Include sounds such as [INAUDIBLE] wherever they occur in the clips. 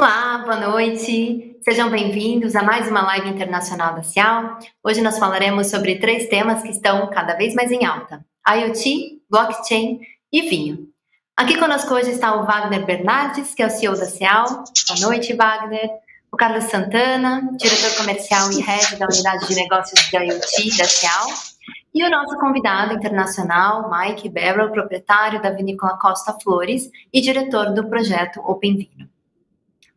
Olá, boa noite. Sejam bem-vindos a mais uma live internacional da Cial. Hoje nós falaremos sobre três temas que estão cada vez mais em alta: IoT, blockchain e vinho. Aqui conosco hoje está o Wagner Bernardes, que é o CEO da Cial. Boa noite, Wagner. O Carlos Santana, diretor comercial e head da unidade de negócios de IoT da Cial. E o nosso convidado internacional, Mike Barrow, proprietário da vinícola Costa Flores e diretor do projeto Open Vino.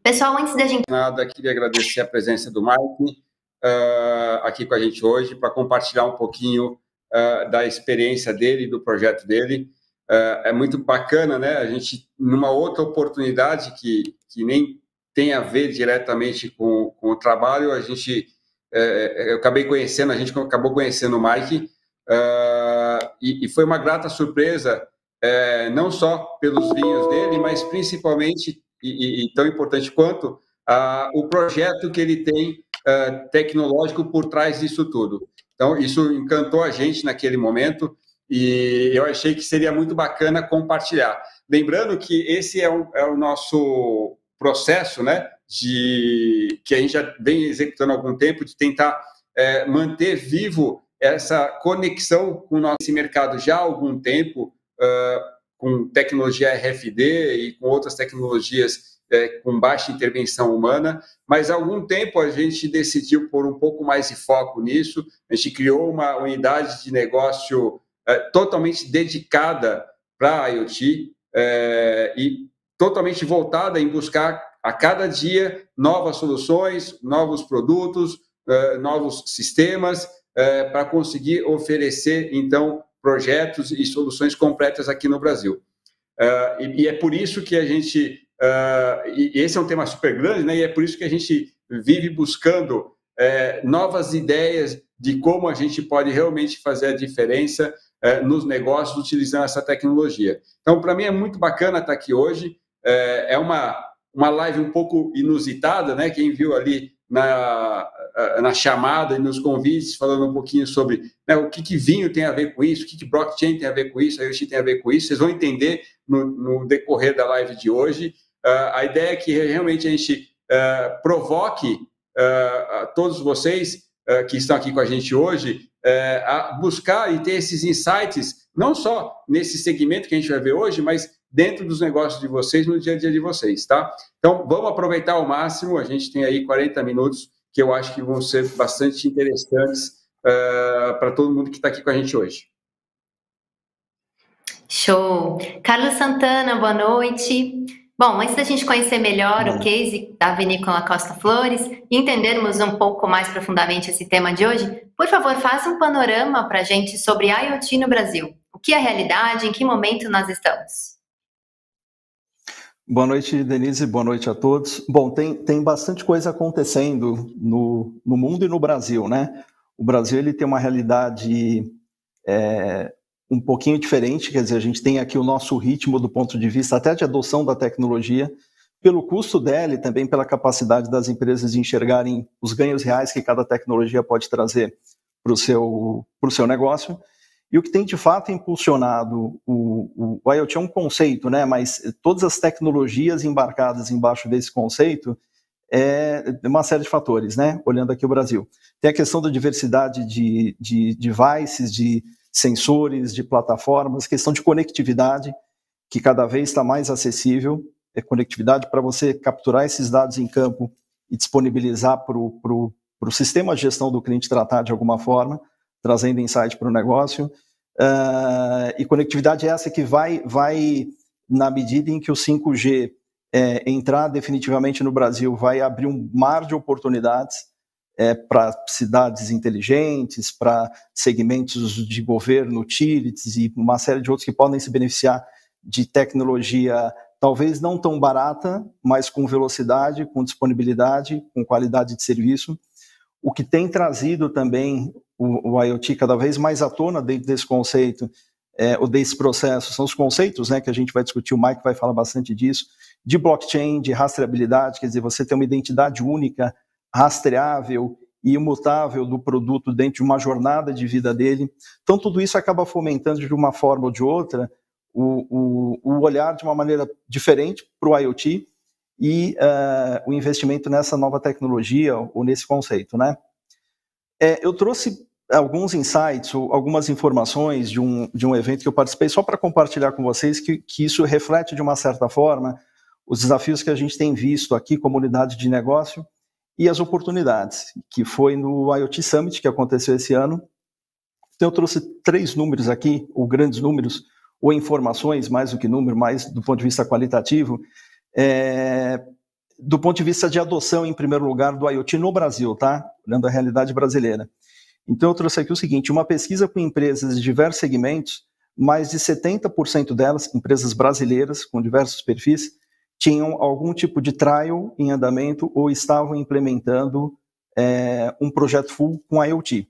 Pessoal, antes da gente. Nada, queria agradecer a presença do Mike uh, aqui com a gente hoje para compartilhar um pouquinho uh, da experiência dele, do projeto dele. Uh, é muito bacana, né? A gente, numa outra oportunidade que, que nem tem a ver diretamente com, com o trabalho, a gente. Uh, eu acabei conhecendo, a gente acabou conhecendo o Mike, e, e, foi uma grata surpresa, não só pelos vinhos dele, mas principalmente e, e tão importante quanto o projeto que ele tem tecnológico por trás disso tudo. Então, isso encantou a gente naquele momento e eu achei que seria muito bacana compartilhar. Lembrando que esse é o, é o nosso processo, né, de que a gente já vem executando há algum tempo, de tentar é, manter vivo essa conexão com nosso mercado já há algum tempo, uh, com tecnologia RFD e com outras tecnologias é, com baixa intervenção humana, mas há algum tempo a gente decidiu pôr um pouco mais de foco nisso, a gente criou uma unidade de negócio é, totalmente dedicada para a IoT é, e totalmente voltada em buscar a cada dia novas soluções, novos produtos, é, novos sistemas é, para conseguir oferecer, então, projetos e soluções completas aqui no Brasil. Uh, e, e, é por isso que a gente, uh, e esse é um tema super grande, né? E é por isso que a gente vive buscando é, novas ideias de como a gente pode realmente fazer a diferença é, nos negócios utilizando essa tecnologia. Então, para mim é muito bacana estar aqui hoje. É, é uma uma live um pouco inusitada, né? Quem viu ali na, na chamada e nos convites, falando um pouquinho sobre né, o que, que vinho tem a ver com isso, o que, que blockchain tem a ver com isso, a IoT tem a ver com isso. Vocês vão entender no, no decorrer da live de hoje. Uh, a ideia é que realmente a gente uh, provoque uh, todos vocês que estão aqui com a gente hoje a buscar e ter esses insights, não só nesse segmento que a gente vai ver hoje, mas dentro dos negócios de vocês, no dia a dia de vocês, tá? Então, vamos aproveitar ao máximo, a gente tem aí 40 minutos que eu acho que vão ser bastante interessantes uh, para todo mundo que está aqui com a gente hoje. Show! Carlos Santana, boa noite. Bom, antes da gente conhecer melhor o case da Vinícola Costa Flores e entendermos um pouco mais profundamente esse tema de hoje, por favor, faça um panorama para a gente sobre IoT no Brasil. O que é a realidade, em que momento nós estamos? Boa noite, Denise, boa noite a todos. Bom, tem, tem bastante coisa acontecendo no, no mundo e no Brasil, né? O Brasil ele tem uma realidade é, um pouquinho diferente, quer dizer, a gente tem aqui o nosso ritmo do ponto de vista até de adoção da tecnologia, pelo custo dela e também pela capacidade das empresas de enxergarem os ganhos reais que cada tecnologia pode trazer para o seu, seu negócio. E o que tem de fato impulsionado o, o, IoT é um conceito, né? mas todas as tecnologias embarcadas embaixo desse conceito é uma série de fatores, né? olhando aqui o Brasil. Tem a questão da diversidade de, de devices, de sensores, de plataformas, questão de conectividade, que cada vez está mais acessível, é conectividade para você capturar esses dados em campo e disponibilizar para o sistema de gestão do cliente tratar de alguma forma trazendo insight para o negócio. Uh, e conectividade é essa que vai, vai, na medida em que o 5G é, entrar definitivamente no Brasil, vai abrir um mar de oportunidades é, para cidades inteligentes, para segmentos de governo, utilities e uma série de outros que podem se beneficiar de tecnologia talvez não tão barata, mas com velocidade, com disponibilidade, com qualidade de serviço. O que tem trazido também o, o IoT cada vez mais à tona dentro desse conceito, é, ou desse processo, são os conceitos né, que a gente vai discutir, o Mike vai falar bastante disso, de blockchain, de rastreabilidade, quer dizer, você tem uma identidade única, rastreável e imutável do produto dentro de uma jornada de vida dele. Então, tudo isso acaba fomentando de uma forma ou de outra o, o, o olhar de uma maneira diferente para o IoT e uh, o investimento nessa nova tecnologia ou nesse conceito, né? É, eu trouxe alguns insights algumas informações de um, de um evento que eu participei só para compartilhar com vocês que, que isso reflete de uma certa forma os desafios que a gente tem visto aqui, comunidade de negócio, e as oportunidades, que foi no IoT Summit, que aconteceu esse ano. Então, eu trouxe três números aqui, ou grandes números, ou informações, mais do que número, mais do ponto de vista qualitativo, é, do ponto de vista de adoção, em primeiro lugar, do IoT no Brasil, tá? Olhando a realidade brasileira. Então, eu trouxe aqui o seguinte: uma pesquisa com empresas de diversos segmentos, mais de 70% delas, empresas brasileiras com diversos perfis, tinham algum tipo de trial em andamento ou estavam implementando é, um projeto full com IoT.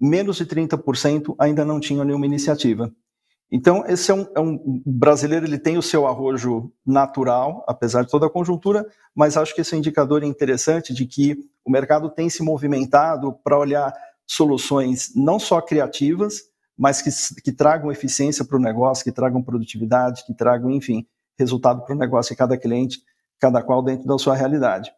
Menos de 30% ainda não tinham nenhuma iniciativa. Então, esse é um, é um, brasileiro, ele tem o seu arrojo natural, apesar de toda a conjuntura, mas acho que esse é um indicador interessante de que o mercado tem se movimentado para olhar soluções não só criativas, mas que, que tragam eficiência para o negócio, que tragam produtividade, que tragam, enfim, resultado para o negócio de cada cliente, cada qual dentro da sua realidade.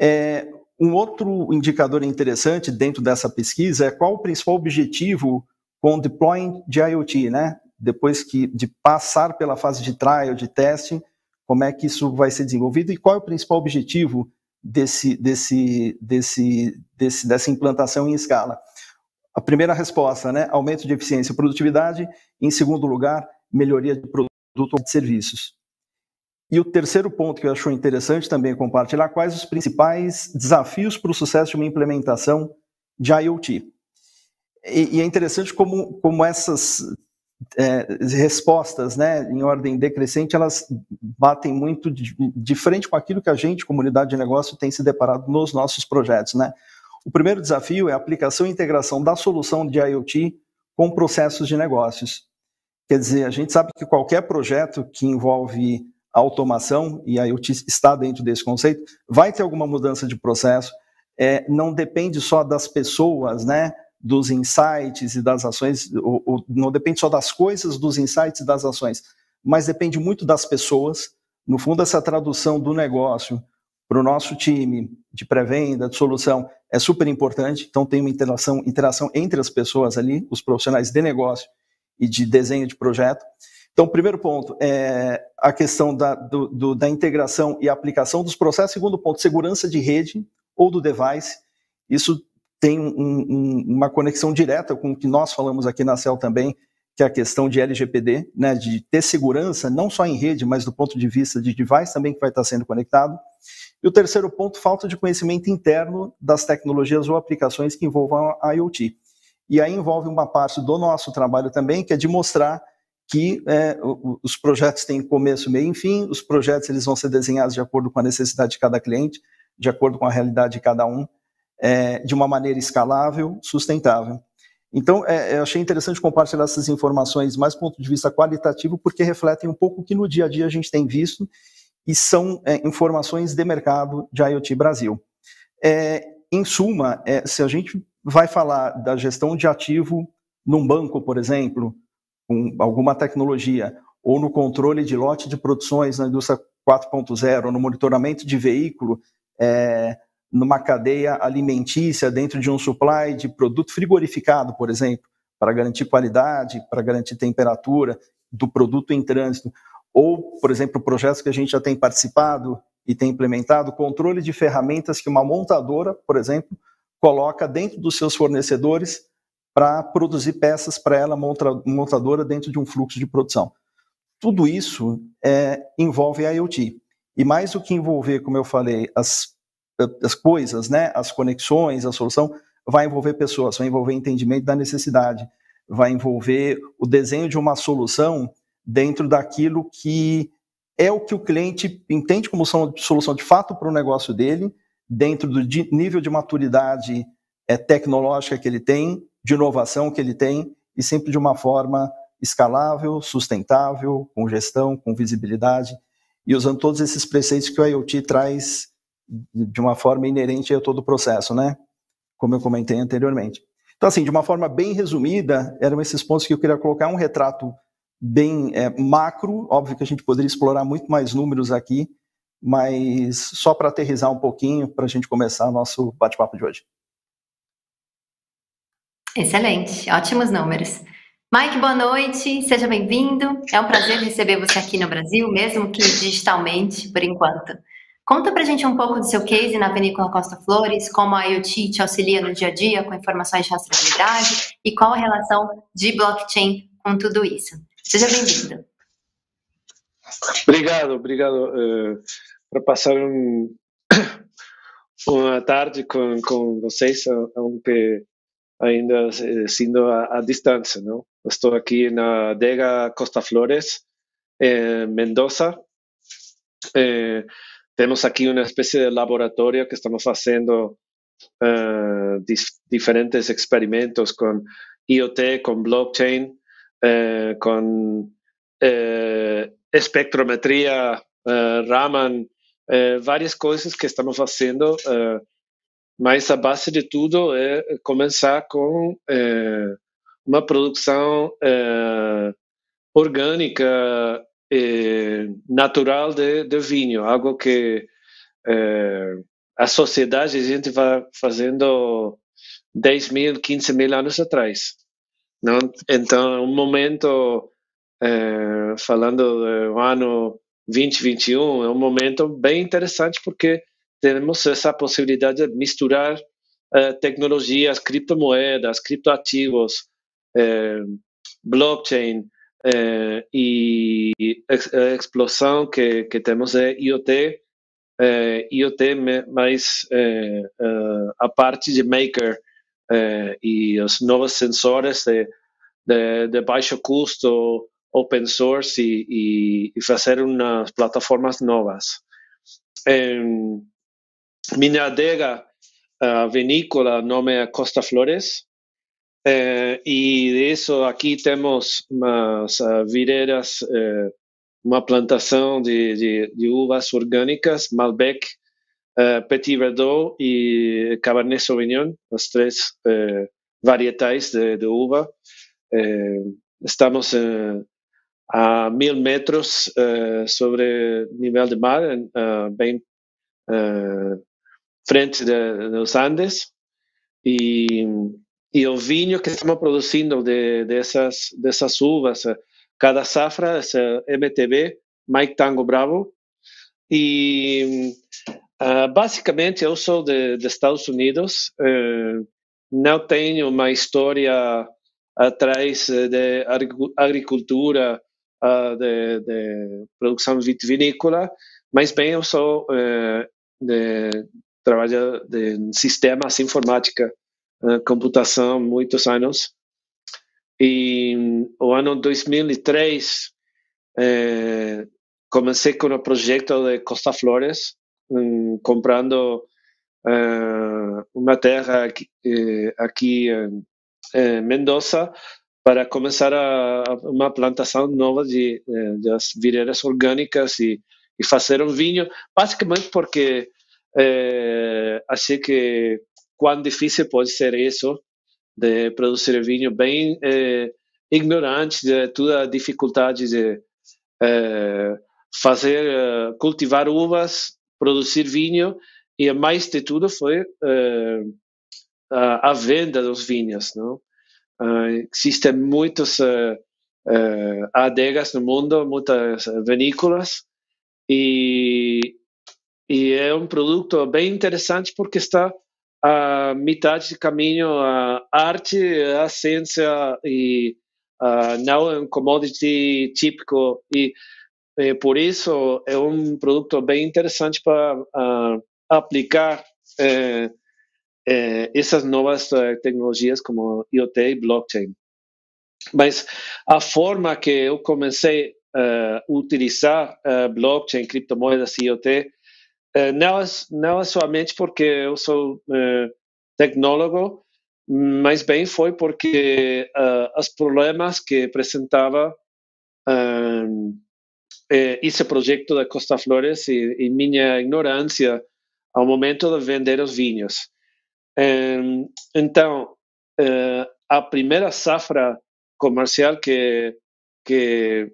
É, um outro indicador interessante dentro dessa pesquisa é qual o principal objetivo com o deploying de IoT, né? Depois que de passar pela fase de trial, de teste, como é que isso vai ser desenvolvido e qual é o principal objetivo desse, desse, desse, desse, dessa implantação em escala? A primeira resposta, né? Aumento de eficiência e produtividade. Em segundo lugar, melhoria de produto de serviços. E o terceiro ponto que eu acho interessante também compartilhar, quais os principais desafios para o sucesso de uma implementação de IoT. E, e é interessante como, como essas é, respostas, né, em ordem decrescente, elas batem muito de, de, frente com aquilo que a gente, comunidade de negócio, tem se deparado nos nossos projetos, né. O primeiro desafio é a aplicação e integração da solução de IoT com processos de negócios. Quer dizer, a gente sabe que qualquer projeto que envolve automação, e IoT está dentro desse conceito, vai ter alguma mudança de processo, é, não depende só das pessoas, né, dos insights e das ações, ou, ou, não depende só das coisas, dos insights e das ações, mas depende muito das pessoas. No fundo, essa tradução do negócio para o nosso time de pré-venda, de solução, é super importante. Então, tem uma interação, interação entre as pessoas ali, os profissionais de negócio e de desenho de projeto. Então, primeiro ponto é a questão da, do, do, da integração e aplicação dos processos. Segundo ponto, segurança de rede ou do device. Isso tem um, um, uma conexão direta com o que nós falamos aqui na CEL também, que é a questão de LGPD, né, de ter segurança, não só em rede, mas do ponto de vista de device também que vai estar sendo conectado. E o terceiro ponto, falta de conhecimento interno das tecnologias ou aplicações que envolvam a IoT. E aí envolve uma parte do nosso trabalho também, que é de mostrar que é, os projetos têm começo, meio e fim, os projetos eles vão ser desenhados de acordo com a necessidade de cada cliente, de acordo com a realidade de cada um, é, de uma maneira escalável, sustentável. Então, é, eu achei interessante compartilhar essas informações mais do ponto de vista qualitativo, porque refletem um pouco o que no dia a dia a gente tem visto e são é, informações de mercado de IoT Brasil. É, em suma, é, se a gente vai falar da gestão de ativo num banco, por exemplo, com alguma tecnologia, ou no controle de lote de produções na indústria 4.0, no monitoramento de veículo, é, numa cadeia alimentícia dentro de um supply de produto frigorificado, por exemplo, para garantir qualidade, para garantir temperatura do produto em trânsito, ou, por exemplo, projetos que a gente já tem participado e tem implementado, controle de ferramentas que uma montadora, por exemplo, coloca dentro dos seus fornecedores para produzir peças para ela, montadora, dentro de um fluxo de produção. Tudo isso é, envolve a IoT. E mais do que envolver, como eu falei, as, as coisas, né, as conexões, a solução, vai envolver pessoas, vai envolver entendimento da necessidade, vai envolver o desenho de uma solução dentro daquilo que é o que o cliente entende como solução de fato para o negócio dele, dentro do nível de maturidade é, tecnológica que ele tem, de inovação que ele tem, e sempre de uma forma escalável, sustentável, com gestão, com visibilidade, e usando todos esses preceitos que o IoT traz de uma forma inerente a todo o processo, né? Como eu comentei anteriormente. Então, assim, de uma forma bem resumida, eram esses pontos que eu queria colocar um retrato bem é, macro, óbvio que a gente poderia explorar muito mais números aqui, mas só para aterrizar um pouquinho, para a gente começar nosso bate-papo de hoje. Excelente, ótimos números. Mike, boa noite, seja bem-vindo. É um prazer receber você aqui no Brasil, mesmo que digitalmente, por enquanto. Conta pra gente um pouco do seu case na Vinícola Costa Flores, como a IoT te auxilia no dia a dia com informações de rastreabilidade e qual a relação de blockchain com tudo isso. Seja bem-vindo. Obrigado, obrigado uh, passar um, [COUGHS] uma tarde com, com vocês, aunque ainda sendo a, distância, não? Estou aqui na adega Costa Flores, em Mendoza. Eh, temos aqui uma espécie de laboratório que estamos fazendo uh, diferentes experimentos com IoT, com blockchain, uh, com uh, espectrometria, Raman, várias coisas que estamos fazendo, mas a base de tudo é começar com uma produção orgânica eh, natural de, de, vinho, algo que eh, a sociedade a gente vai fazendo 10 mil, 15 mil anos atrás. Não? Então, um momento, eh, falando do ano 2021, é um momento bem interessante porque temos essa possibilidade de misturar eh, tecnologias, criptomoedas, criptoativos, eh, blockchain, eh, e a explosão que, que temos é IoT, eh, IoT mais eh, a parte de maker e os novos sensores de, de, de baixo custo, open source e, e, fazer umas plataformas novas. minha adega, vinícola, nome é Costa Flores, eh, e isso aqui temos umas uh, videiras, uh, uma plantação de, de, de, uvas orgânicas, Malbec, uh, Petit Verdot e Cabernet Sauvignon, as três varietais de, de uva. estamos a mil metros sobre nível de mar, bem frente de, dos Andes. E e o vinho que estamos produzindo de, dessas, dessas uvas, cada safra é MTB, Mike Tango Bravo. E uh, basicamente eu sou de, de Estados Unidos, uh, não tenho uma história atrás de agricultura, uh, de, de, produção vitivinícola, mas bem eu sou de trabalho de sistemas informática computação muitos anos. E o ano 2003 eh, comecei com o projeto de Costa Flores, um, comprando uh, uma terra aqui, eh, aqui em, Mendoza para começar a uma plantação nova de, de das videiras orgânicas e, e, fazer um vinho, basicamente porque eh, achei que quão difícil pode ser isso de produzir vinho bem eh, ignorante de toda a dificuldade de eh, fazer eh, cultivar uvas, produzir vinho e mais de tudo foi a, a, venda dos vinhos, não? Uh, existem muitas uh, uh, adegas no mundo, muitas vinícolas e, e é um produto bem interessante porque está a metade de caminho a arte, a ciência e não é um commodity típico e, por isso é um produto bem interessante para aplicar eh, eh, essas novas uh, tecnologias como IoT e blockchain. Mas a forma que eu comecei a utilizar blockchain, criptomoedas e IoT eh, não, é, não é somente porque eu sou uh, tecnólogo, mas bem foi porque uh, os problemas que apresentava uh, esse projeto da Costa Flores e, e, minha ignorância ao momento de vender os vinhos. Um, então, a primeira safra comercial que, que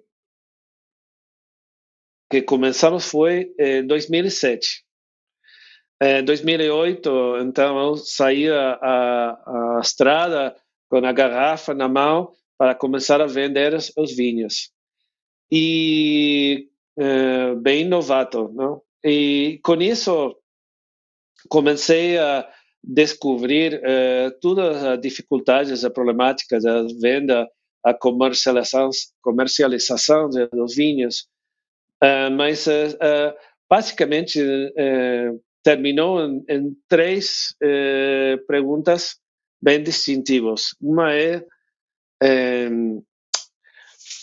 que começamos foi em 2007. Em 2008, então, eu saí a, a, a estrada com a garrafa na mão para começar a vender os, os vinhos. E é, bem novato, não? E com isso comecei a descobrir uh, todas as dificuldades, as problemáticas da venda, a comercialização, comercialização dos vinhos, uh, mas uh, basicamente terminou em, em três perguntas bem distintivas. Uma é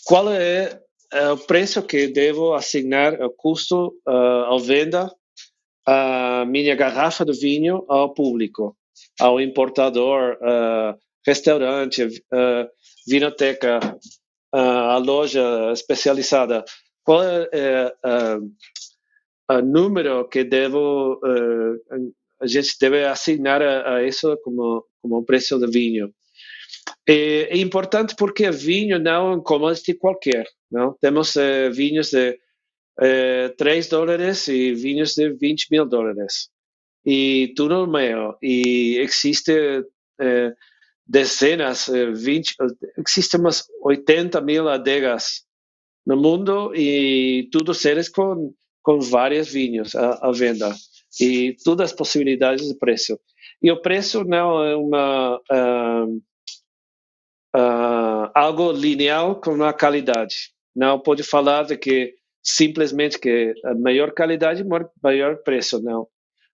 qual é o preço que devo assignar o custo à venda a minha garrafa de vinho ao público, ao importador, uh, restaurante, uh, vinoteca, uh, a loja especializada. Qual é o número que devo a gente deve assignar a, a isso como como preço de vinho? É, é, importante porque vinho não é um commodity qualquer. Não? Temos eh, vinhos de eh, 3 dólares e vinhos de 20 mil dólares. E tudo no meio. E existe eh, dezenas, 20, eh, existem umas 80 mil adegas no mundo e todos eles com, com vários vinhos à, à venda. E todas as possibilidades de preço. E o preço não é uma. Uh, uh, algo linear com a qualidade. Não pode falar de que simplesmente que a maior qualidade, maior preço, não.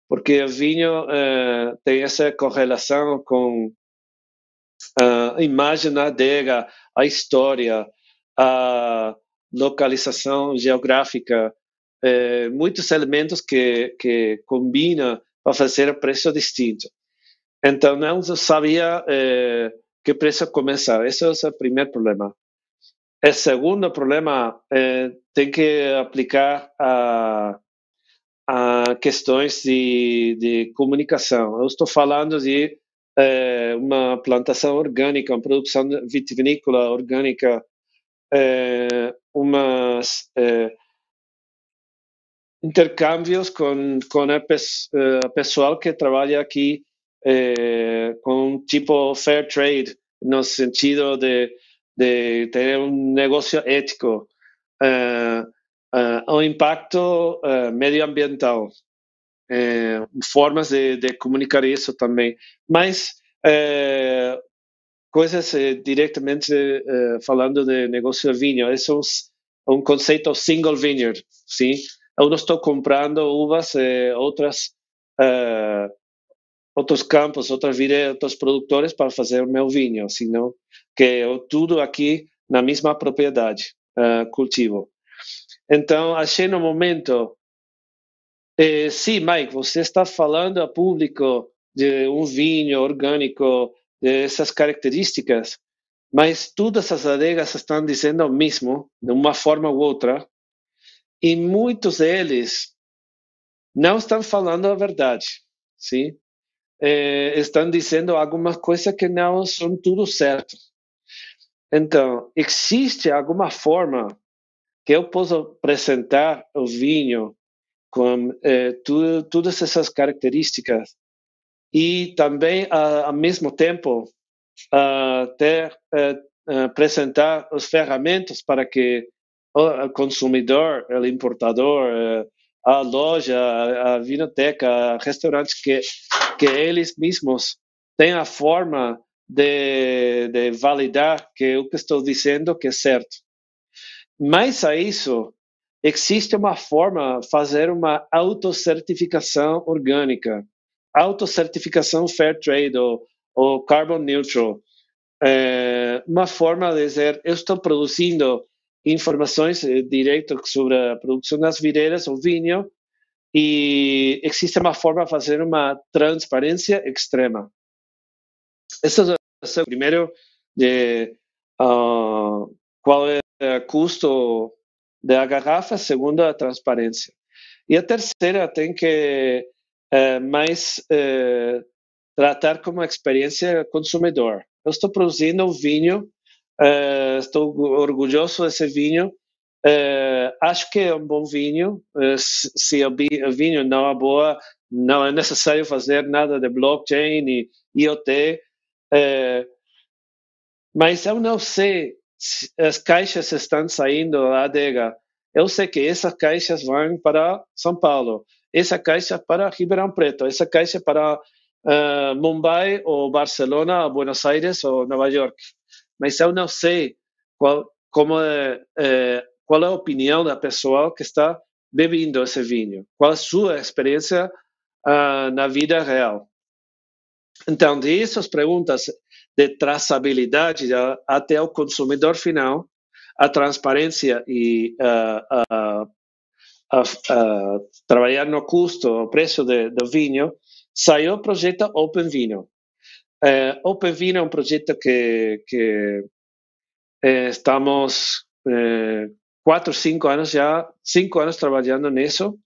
Porque o vinho uh, tem essa correlação com a imagem da adega, a história, a localização geográfica, eh, muitos elementos que, que combinam para fazer preço distinto. Então, não sabia eh, que preço começar. Esse é o primeiro problema. O segundo problema é, tem que aplicar a, a questões de, de comunicação. Eu estou falando de é, uma plantação orgânica, uma produção vitivinícola orgânica, é, umas é, intercâmbios com com a, a pessoal que trabalha aqui eh, com tipo fair trade, no sentido de, de ter um negócio ético, uh, o impacto uh, medioambiental, formas de, de, comunicar isso também, mas coisas diretamente falando de negócio de vinho, esse é um, um conceito single vineyard, sim? Eu não estou comprando uvas e outras outros campos, outras videiras, outros produtores para fazer o meu vinho, senão que eu tudo aqui na mesma propriedade uh, cultivo. Então, achei no momento, eh, sim, Mike, você está falando a público de um vinho orgânico, dessas características, mas todas as adegas estão dizendo o mesmo, de uma forma ou outra, e muitos deles não estão falando a verdade, sim? eh, estão dizendo algumas coisas que não são tudo certo. Então, existe alguma forma que eu possa apresentar o vinho com eh, tu, todas essas características e também, uh, ao mesmo tempo, uh, ter, uh, apresentar as ferramentas para que o consumidor, o importador, a loja, a vinoteca, restaurantes que, que eles mesmos têm a forma de, de validar que o que estou dizendo que é certo. Mais a isso, existe uma forma de fazer uma autocertificação orgânica, autocertificação fair trade ou, ou carbon neutral. É uma forma de dizer, eu estou produzindo informações eh, direto sobre a produção das videiras, o vinho, e existe uma forma de fazer uma transparência extrema. Esse é o primeiro de uh, qual é o custo da garrafa, segundo a transparência. E a terceira tem que uh, mais uh, tratar como experiência consumidor. Eu estou produzindo vinho Uh, estou orgulhoso desse vinho acho que é um bom vinho. Se, o vinho não é boa, não é necessário fazer nada de blockchain e IoT. Mas eu não sei se as caixas estão saindo da adega. Eu sei que essas caixas vão para São Paulo, essa caixa para Ribeirão Preto, essa caixa para Mumbai ou Barcelona, ou Buenos Aires ou Nova York. Mas eu não sei qual, como é, é qual é a opinião da pessoa que está bebendo esse vinho, qual a sua experiência uh, na vida real. Então, dessas perguntas de traçabilidade até o consumidor final, a transparência e uh, uh, trabalhar no custo, o preço de, do vinho, saiu o projeto Open Vino. Uh, Open Vino é um projeto que, que eh, estamos eh, quatro, cinco anos já, cinco anos trabalhando nisso.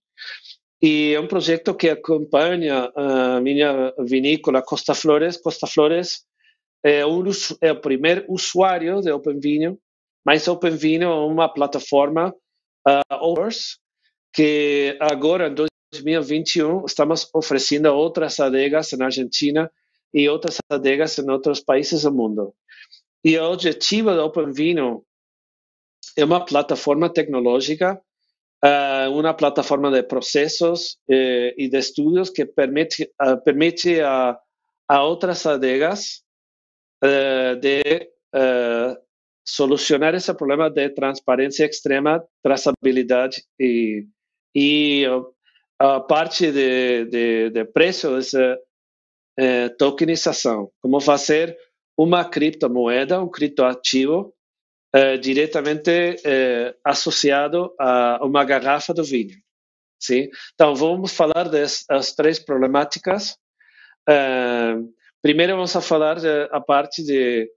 E é um projeto que acompanha a minha vinícola Costa Flores. Costa Flores é, um, é o primeiro usuário de Open Vinho, mas Open Vinho é uma plataforma uh, que agora, em 2021, estamos oferecendo outras adegas na Argentina e outras adegas em outros países do mundo. E o objetivo do Open Vino é uma plataforma tecnológica, uh, uma plataforma de processos uh, e de estudos que permite, uh, permite a, a outras adegas eh, de solucionar esse problema de transparência extrema, traçabilidade e, e a parte de, de, de preço dessa tokenização, como fazer uma criptomoeda, um criptoativo eh, diretamente eh, associado a uma garrafa do vinho. Sim? Então, vamos falar das três problemáticas. Eh, primeiro, vamos falar a parte de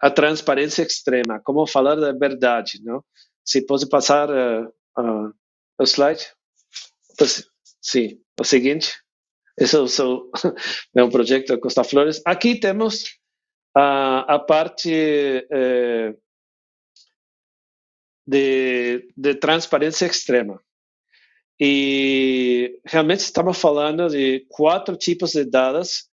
a transparência extrema, como falar da verdade, não? Se pode passar uh, uh, o slide? Sim, o seguinte. Esse [LAUGHS] é o, um projeto Costa Flores. Aqui temos a, a parte eh, de, de transparência extrema. E realmente estamos falando de quatro tipos de dados.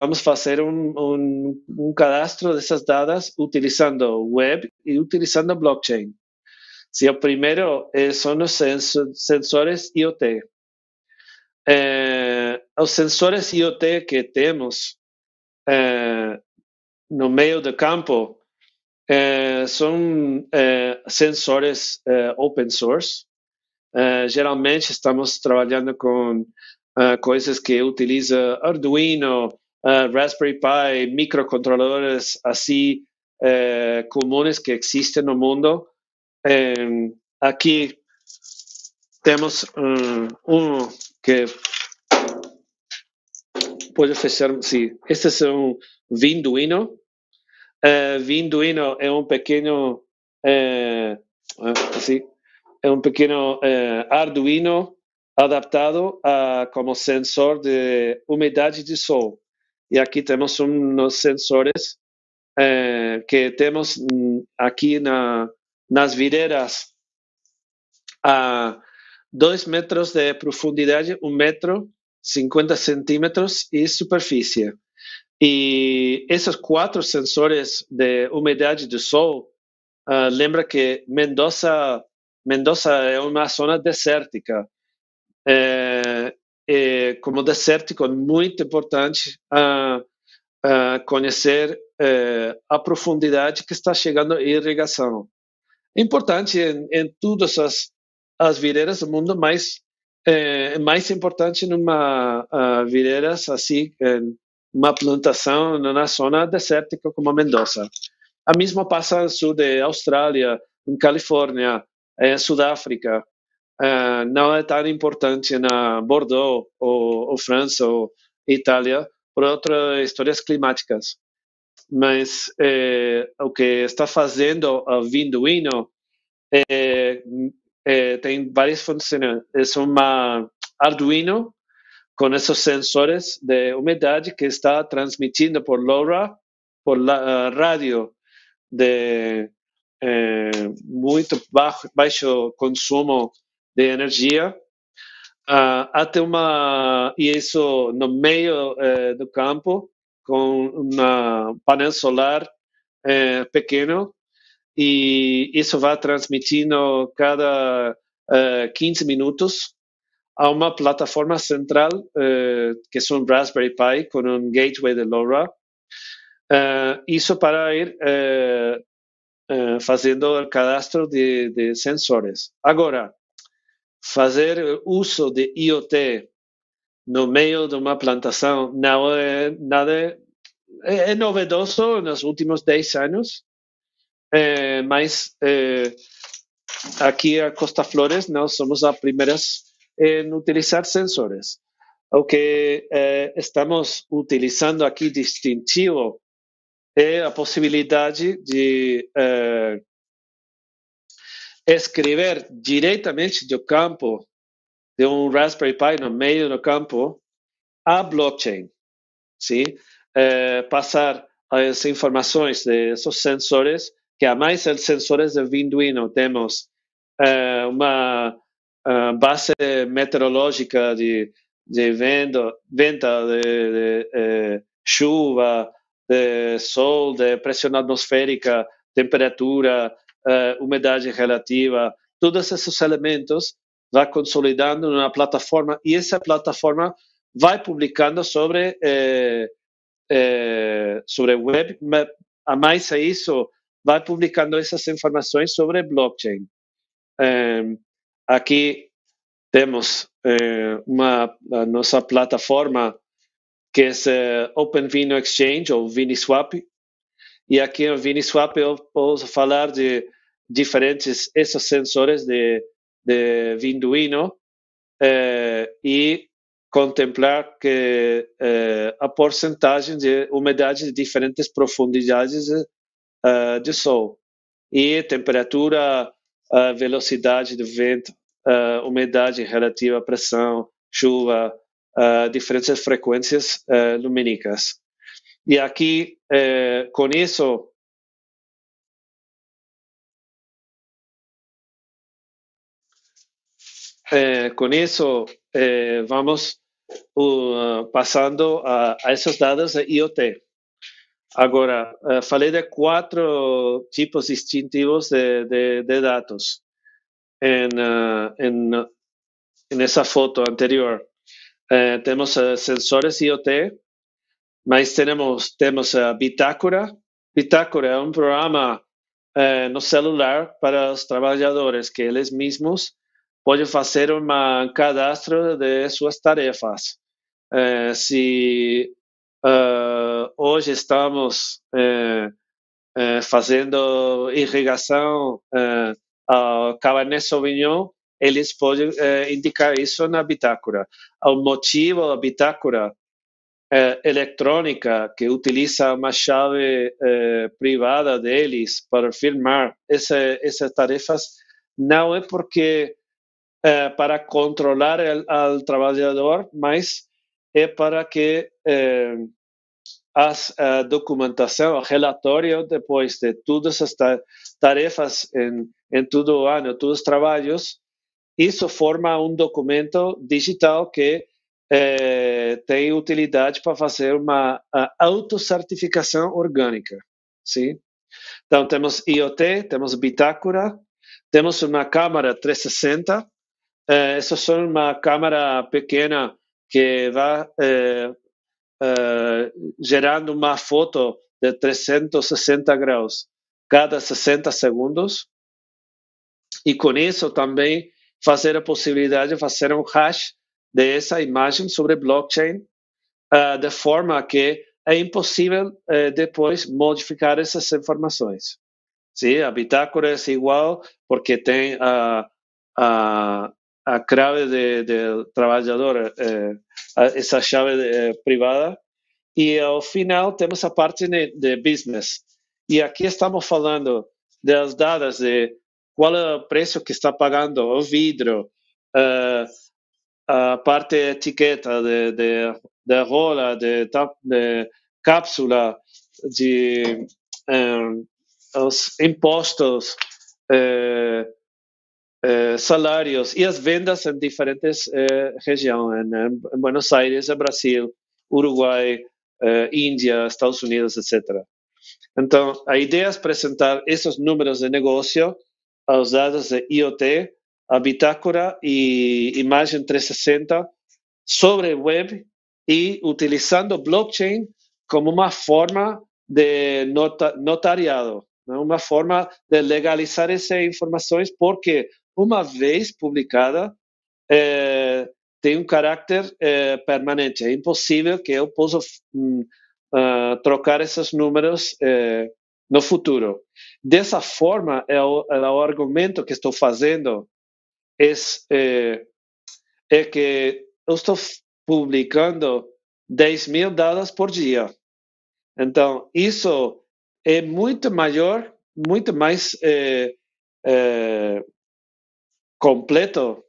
Vamos fazer um, um, um cadastro dessas dados utilizando web e utilizando blockchain. Se o primeiro é, são os sensores IoT. É, os sensores IoT que temos é, no meio do campo é, são é, sensores é, open source. geralmente estamos trabalhando com coisas que utilizam Arduino, Raspberry Pi, microcontroladores assim comuns que existem no mundo. Aqui temos um, um que pode fechar, sim. Este é um Vinduino. Uh, Vinduino é um pequeno, assim, é um pequeno Arduino adaptado a, como sensor de umidade de sol. E aqui temos uns sensores que temos aqui na, nas videiras a 2 metros de profundidade, 1 metro, 50 centímetros e superfície. E esses quatro sensores de umidade do sol, uh, lembra que Mendoza, Mendoza é uma zona desértica. É, é, como desértico, é muito importante uh, uh, conhecer a profundidade que está chegando a irrigação. Importante em, em todas as, as videiras do mundo, mas é mais importante numa uh, assim, uma plantação na zona desértica como a Mendoza. A mesma passa no sul da Austrália, em Califórnia, em Sudáfrica. Uh, não é tão importante na Bordeaux ou, ou França ou Itália por outras histórias climáticas. Mas eh, o que está fazendo a Vinduino é, é, tem várias funções. É uma Arduino com esses sensores de umidade que está transmitindo por LoRa, por la, rádio de, é, muito baixo, baixo consumo de energia, uh, até uma e isso no meio uh, do campo com um painel solar uh, pequeno e isso vai transmitindo cada 15 minutos a uma plataforma central que é um Raspberry Pi com um gateway de LoRa. isso para ir fazendo o cadastro de, de sensores. Agora, fazer uso de IoT no meio de uma plantação não é nada é, é novedoso nos últimos 10 anos, é, mas é, aqui a Costa Flores nós somos as primeiras em utilizar sensores. O que é, estamos utilizando aqui distintivo é a possibilidade de escrever diretamente do campo de um Raspberry Pi no meio do campo a blockchain, sim? É, passar as informações desses sensores, que a mais os sensores de Vinduino temos é, uma uh, base meteorológica de, de venta de, de, de chuva, de sol, de pressão atmosférica, temperatura, umidade relativa, todos esses elementos vai consolidando numa plataforma e essa plataforma vai publicando sobre eh, eh, sobre web, a mais a isso vai publicando essas informações sobre blockchain. Eh, aqui temos uma nossa plataforma que é Open Vino Exchange ou ViniSwap e aqui no ViniSwap eu posso falar de diferentes esses sensores de, de Vinduino eh, e contemplar que eh, a porcentagem de umidade de diferentes profundidades uh, de sol e temperatura, uh, velocidade do vento, uh, umidade relativa, pressão, chuva, diferentes frequências lumínicas. E aqui, eh, com isso, eh, com isso, eh, vamos uh, passando a, a, esses dados de IoT. Agora, uh, falei de quatro tipos distintivos de, de, de dados em, uh, em, nessa foto anterior. temos sensores IoT, mas temos, temos a Bitácora. Bitácora é um programa eh, no celular para os trabalhadores que eles mesmos podem fazer um cadastro de suas tarefas. Eh, se uh, hoje estamos eh, eh, fazendo irrigação ao Cabernet Sauvignon, eles podem indicar isso na bitácora. O motivo da bitácora eh, eletrônica que utiliza uma chave eh, privada deles para firmar essa, essas tarefas não é porque é para controlar o trabalhador, mas é para que eh, as, a documentação, o relatório depois de todas as tarefas em, em todo o ano, todos os trabalhos, isso forma um documento digital que é, tem utilidade para fazer uma autocertificação orgânica. Sim? Então, temos IoT, temos Bitácora, temos uma câmera 360. É, essa é uma câmera pequena que vai é, é, gerando uma foto de 360 graus cada 60 segundos. E com isso também fazer a possibilidade de fazer um hash dessa imagem sobre blockchain, uh, de forma que é impossível uh, depois modificar essas informações. Sim, a bitácora é igual porque tem a, a, a chave de, de trabalhador, eh, essa chave de, privada, e ao final temos a parte de, de business. E aqui estamos falando das dados de qual é o preço que está pagando o vidro, uh, a parte etiqueta de, de, de rola, de, de cápsula, de um, os impostos, eh, eh, salários e as vendas em diferentes eh, regiões, em, em Buenos Aires, Brasil, Uruguai, Índia, Estados Unidos, etc. Então, a ideia é apresentar esses números de negócio aos dados de IoT, a bitácora e imagem 360 sobre web e utilizando blockchain como uma forma de nota, notariado, né? uma forma de legalizar essas informações, porque uma vez publicada, é, tem um caráter é, permanente. É impossível que eu possa um, uh, ah, trocar esses números é, no futuro. Dessa forma, é o, é o, argumento que estou fazendo é, é, que eu estou publicando 10 mil dados por dia. Então, isso é muito maior, muito mais é, é, completo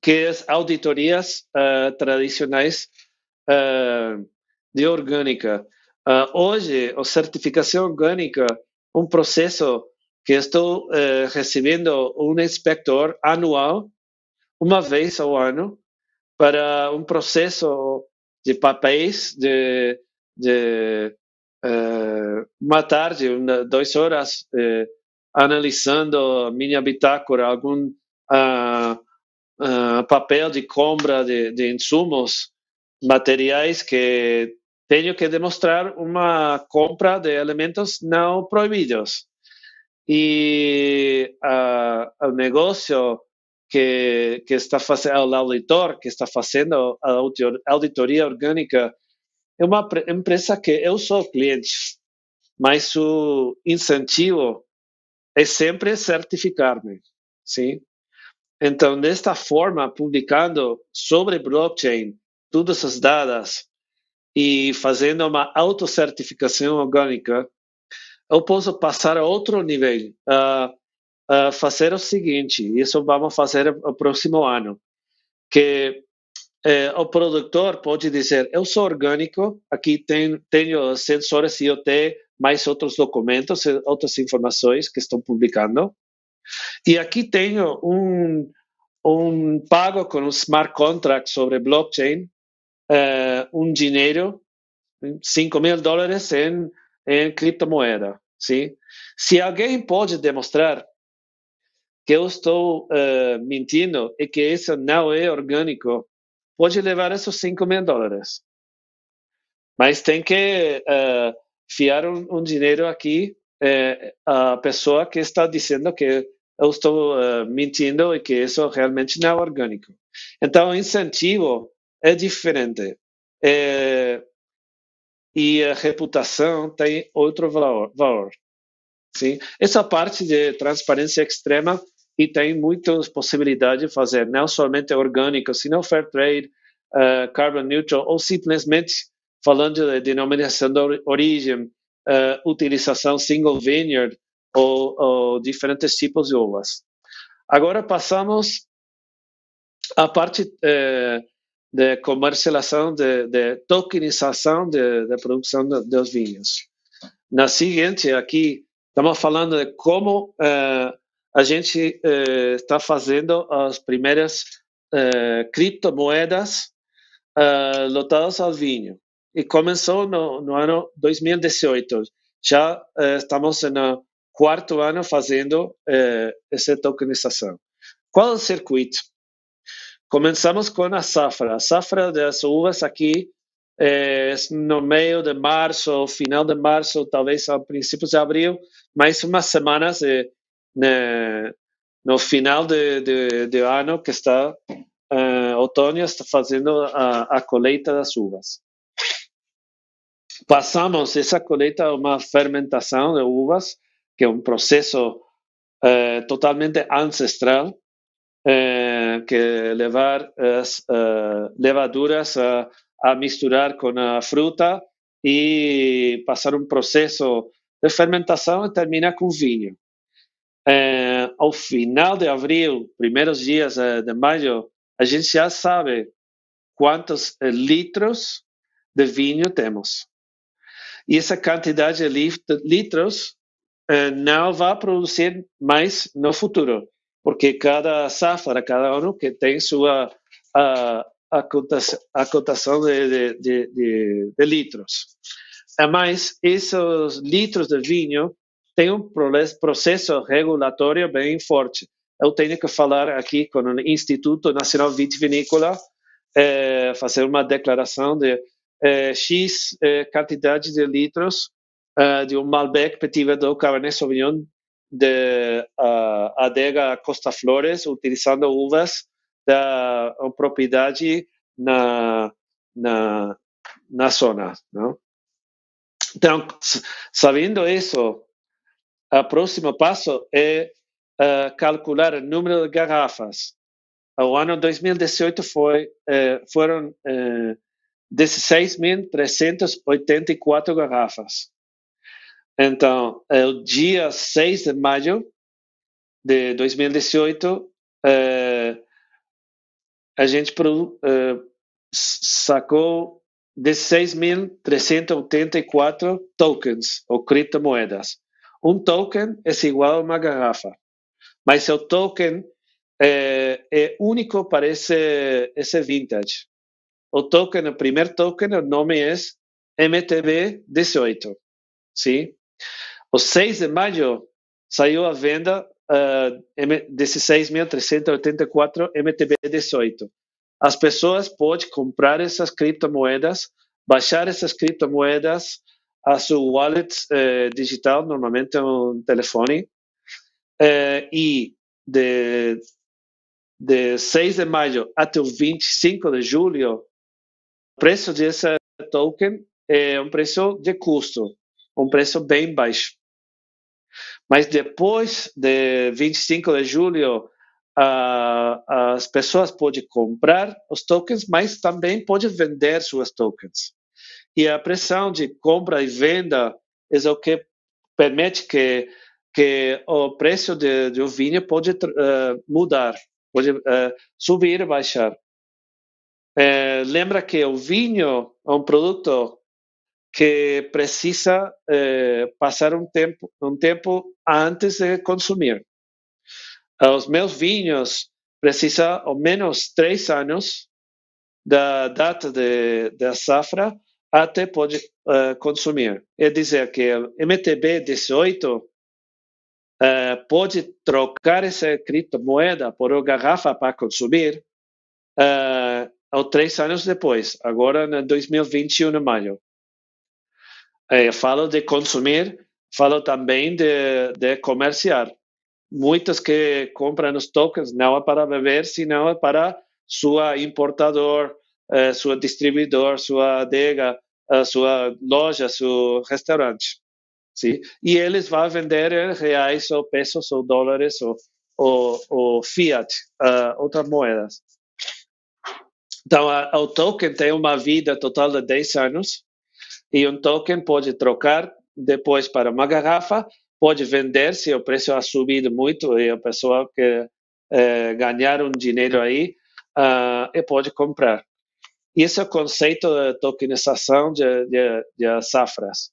que as auditorias uh, tradicionais uh, de orgânica. Uh, hoje, a certificação orgânica, um processo que estou recebendo um inspector anual, uma vez ao ano, para um processo de papéis de de uma tarde, uma, duas horas, analisando minha bitácora, algum uh, papel de compra de, de insumos, materiais que tenho que demonstrar uma compra de elementos não proibidos. E o negócio que, que está fazendo, o auditor que está fazendo a auditoria orgânica é uma empresa que eu sou cliente, mas o incentivo é sempre certificar-me, sim? Então, desta forma, publicando sobre blockchain todas as dados e fazendo uma autocertificação orgânica, eu posso passar a outro nível, a, fazer o seguinte, isso vamos fazer no próximo ano, que é, o produtor pode dizer: eu sou orgânico, aqui tem, tenho sensores IoT, mais outros documentos, outras informações que estão publicando. E aqui tenho um, um pago com um smart contract sobre blockchain, é, um dinheiro, 5 mil dólares em, em criptomoeda. Sim? Se alguém pode demonstrar que eu estou uh, mentindo e que isso não é orgânico, pode levar esses 5 mil dólares. Mas tem que uh, fiar um, dinheiro aqui uh, a pessoa que está dizendo que eu estou uh, mentindo e que isso realmente não é orgânico. Então, o incentivo é diferente. É, e a reputação tem outro valor. valor sim? Essa parte de transparência extrema e tem muitas possibilidades de fazer, não somente orgânico, sino fair trade, uh, carbon neutral, ou simplesmente falando de denominação de origem, uh, utilização single vineyard ou, ou, diferentes tipos de uvas. Agora passamos à parte uh, de comercialização, de, de tokenização da produção dos vinhos. Na seguinte, aqui estamos falando de como uh, a gente eh, está fazendo as primeiras criptomoedas lotadas ao vinho. E começou no, no ano 2018. Já eh, estamos no quarto ano fazendo eh, essa tokenização. Qual o circuito? Começamos com a safra. A safra das uvas aqui é no meio de março, final de março, talvez a princípios de abril, mais umas semanas de no final de, de, de, ano que está uh, outono está fazendo a, a colheita das uvas. Passamos essa colheita a uma fermentação de uvas, que é um processo uh, totalmente ancestral, uh, que levar as levaduras a, a misturar com a fruta e passar um processo de fermentação e terminar com vinho. Ao final de abril, primeiros dias eh, de maio, a gente já sabe quantos eh, litros de vinho temos. E essa quantidade de litros uh, não vai produzir mais no futuro, porque cada safra, cada ano que tem sua uh, a cotação, a cotação de, de, de, de, litros. Mas esses litros de vinho têm um processo regulatório bem forte. Eu tenho que falar aqui com o Instituto Nacional Vitivinícola, é, fazer uma declaração de é, X é, quantidade de litros uh, de um Malbec Petit Verdot Cabernet Sauvignon de uh, adega Costa Flores, utilizando uvas da propriedade na, na, na zona. Não? Então, sabendo isso, o próximo passo é uh, calcular o número de garrafas. O ano 2018 foi, foram 16.384 garrafas. Então, é o dia 6 de maio de 2018, é, a gente é, sacou 16.384 tokens, ou criptomoedas. Um token é igual a uma garrafa, mas o token é, é único para esse, esse vintage. O token, o primeiro token, o nome é MTB18, sim? O 6 de maio saiu a venda uh, 16.384 MTB18. As pessoas podem comprar essas criptomoedas, baixar essas criptomoedas a sua wallet uh, digital, normalmente um telefone, uh, e de, de 6 de maio até o 25 de julho, preço desse token é um preço de custo, um preço bem baixo. Mas depois de 25 de julho, as pessoas podem comprar os tokens, mas também podem vender suas tokens. E a pressão de compra e venda é o que permite que que o preço um vinho pode uh, mudar, pode uh, subir e baixar. Uh, lembra que o vinho é um produto que precisa eh, passar um tempo, um tempo antes de consumir. Os meus vinhos precisam ao menos três anos da data de, da safra até pode uh, consumir. É dizer que o MTB 18 uh, pode trocar essa criptomoeda por uma garrafa para consumir uh, ou três anos depois, agora em 2021, em maio. É, falo de consumir, falo também de, de comerciar. Muitos que compram os tokens não é para beber, senão é para sua importador, é, sua distribuidor, sua adega, sua loja, seu restaurante. Sim? E eles vão vender reais ou pesos ou dólares ou, ou, ou fiat, uh, outras moedas. Então, a, o token tem uma vida total de 10 anos e um token pode trocar depois para uma garrafa, pode vender se o preço ha subido muito e a pessoa quer é, ganhar um dinheiro aí uh, e pode comprar. Esse é o conceito de tokenização de, de, de safras.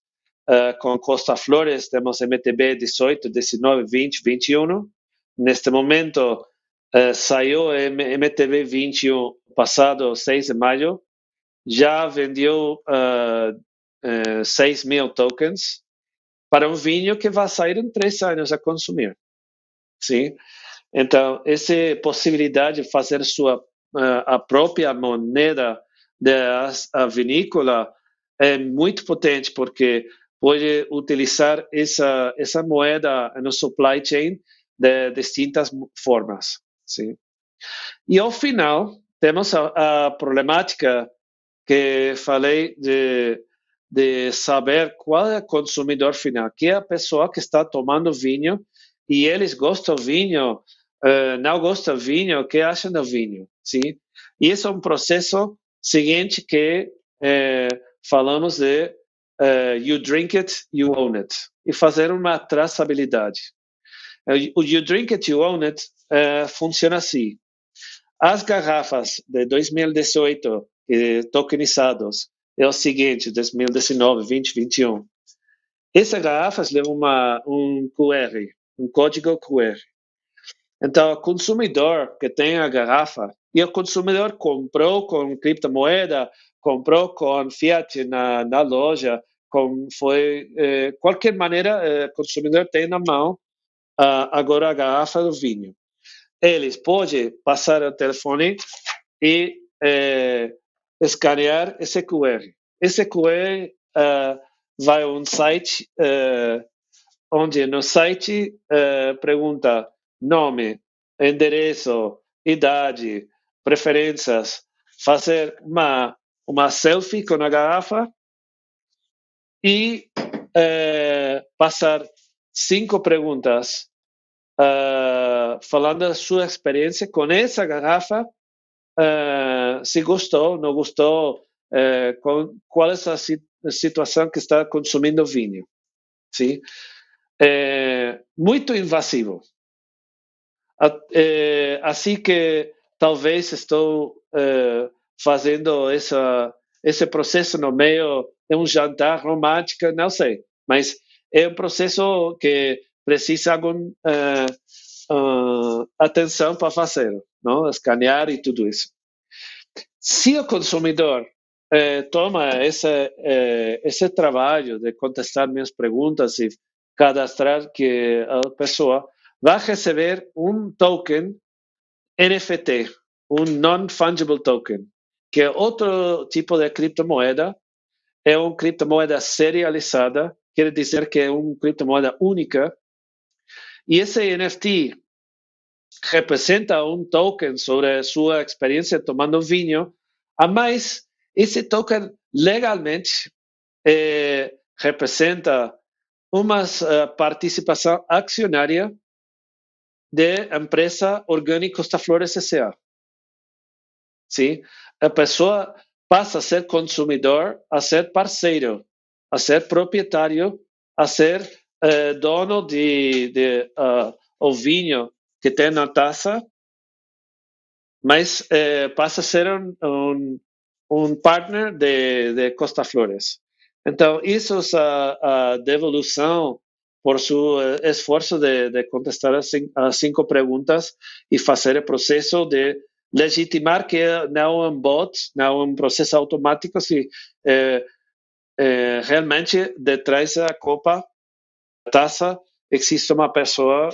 Uh, com Costa Flores temos MTB 18, 19, 20, 21. Neste momento uh, saiu MTB 21 passado 6 de maio, já vendeu uh, 6 mil tokens para um vinho que vai sair em três anos a consumir. Sim? Então, essa possibilidade de fazer sua uh, a própria moneda da vinícola é muito potente, porque pode utilizar essa, essa moeda no supply chain de distintas formas. Sim? E ao final, temos a, a problemática que falei de de saber qual é o consumidor final, que é a pessoa que está tomando vinho e eles gostam do vinho, uh, não gostam do vinho, o que acham do vinho, sim? E esse é um processo seguinte que uh, falamos de uh, you drink it, you own it, e fazer uma traçabilidade. O you drink it, you own it funciona assim. As garrafas de 2018 tokenizados é o seguinte, 2019, 2021. Essas garrafas levam um QR, um código QR. Então, o consumidor que tem a garrafa, e o consumidor comprou com criptomoeda, comprou com fiat na, na loja, com foi eh, qualquer maneira, eh, o consumidor tem na mão uh, agora a garrafa do vinho. Eles podem passar o telefone e eh, escanear esse QR. Esse QR uh, vai a um site uh, onde no site uh, pergunta nome, endereço, idade, preferências, fazer uma uma selfie com a garrafa e passar cinco perguntas falando da sua experiência com essa garrafa uh, se gostou, não gostou, uh, com, qual é a situação que está consumindo vinho. Sim? É, muito invasivo. É, assim que talvez estou é, fazendo essa, esse processo no meio de um jantar romântico, não sei, mas é um processo que precisa algum uh, atenção para fazer não? escanear e tudo isso. Se o consumidor eh, toma esse, eh, esse trabalho de contestar minhas perguntas e cadastrar que a pessoa vai receber um token NFT, um non-fungible token, que é outro tipo de criptomoeda, é uma criptomoeda serializada, quer dizer que é uma criptomoeda única, e esse NFT representa um token sobre a sua experiência tomando vinho, a mais esse token legalmente eh, representa uma uh, participação acionária da empresa Orgânico Costa Flores S.A. Sim? A pessoa passa a ser consumidor, a ser parceiro, a ser proprietário, a ser uh, dono de, de uh, o vinho que tem na taça, mas eh, passa a ser um, um, um partner de, de, Costa Flores. Então, isso a, a devolução por seu eh, esforço de, de contestar as cinco, as cinco, perguntas e fazer o processo de legitimar que não é um bot, não é um processo automático, se eh, realmente detrás da copa, da taça, existe uma pessoa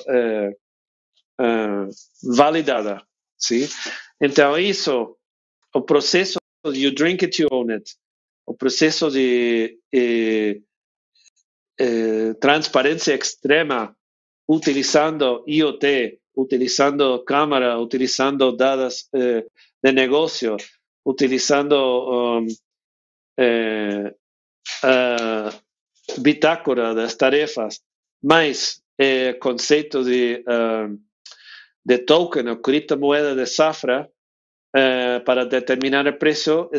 uh, validada, sim? Então isso, o processo de you drink it, you own it, o processo de eh, eh, transparência extrema utilizando IoT, utilizando câmera, utilizando dados eh, de negócio, utilizando um, eh, bitácora das tarefas, mais eh, conceito de uh, de token o criptomoeda de Safra eh, para determinar o preço,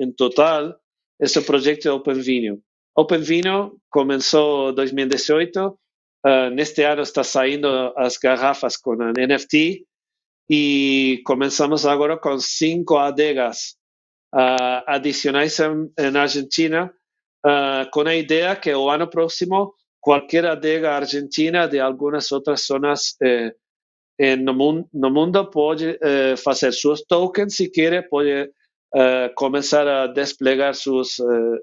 em total, esse projeto é OpenVino. OpenVino começou em 2018, uh, neste ano está saindo as garrafas com a NFT e começamos agora com cinco adegas uh, adicionais na Argentina, uh, com a ideia que o ano próximo qualquer adega argentina de algumas outras zonas eh, eh, no, mundo, no mundo pode eh, fazer seus tokens, se quer, pode eh, começar a desplegar seus eh,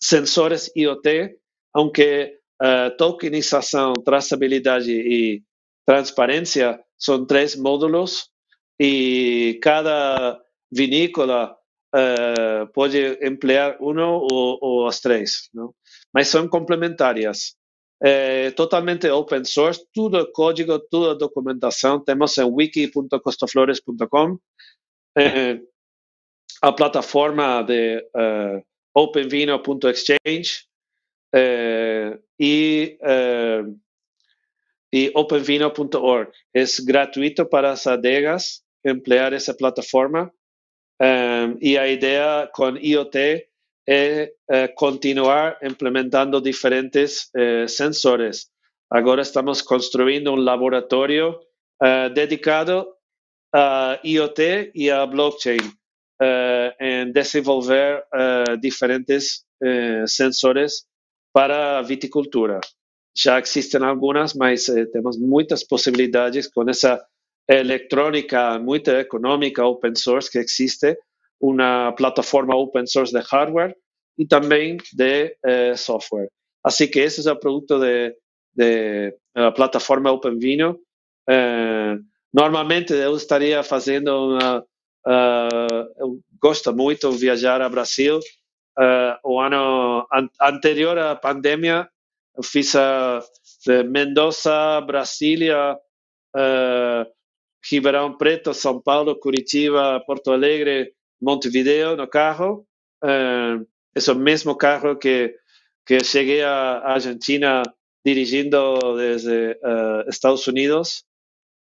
sensores IoT, aunque eh, tokenização, traçabilidade e transparência são três módulos e cada vinícola eh, pode emplear um ou, ou as três, não? mas são complementares é totalmente open source, tudo código, toda documentação, temos em wiki.costaflores.com, é, a plataforma de uh, openvino.exchange e openvino.org. É gratuito para as adegas emplear essa plataforma e a ideia com IoT é, é continuar implementando diferentes é, sensores. Agora estamos construindo um laboratório é, dedicado a IoT e a blockchain em desenvolver diferentes sensores para a viticultura. Já existem algumas, mas eh, temos muitas possibilidades com essa eletrônica muito econômica open source que existe, uma plataforma open source de hardware e também de eh, software. Assim que esse é o produto de, de a plataforma OpenVino. Eh, normalmente eu estaria fazendo uma, uh, eu gosto muito viajar a Brasil. Uh, o ano an anterior à pandemia, fiz a Mendoza, Brasília, uh, Ribeirão Preto, São Paulo, Curitiba, Porto Alegre, Montevideo no carro. Uh, esse é o mesmo carro que, que cheguei à Argentina dirigindo desde uh, Estados Unidos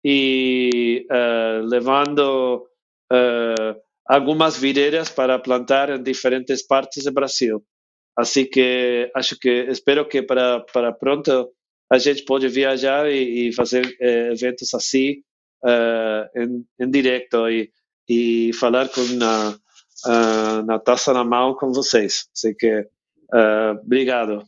e uh, levando algumas videiras para plantar em diferentes partes do Brasil. Assim que acho que espero que para para pronto a gente pode viajar e, e fazer eventos assim em, em direto e, e falar com a uh, na taça na mão com vocês. Assim que, uh, obrigado.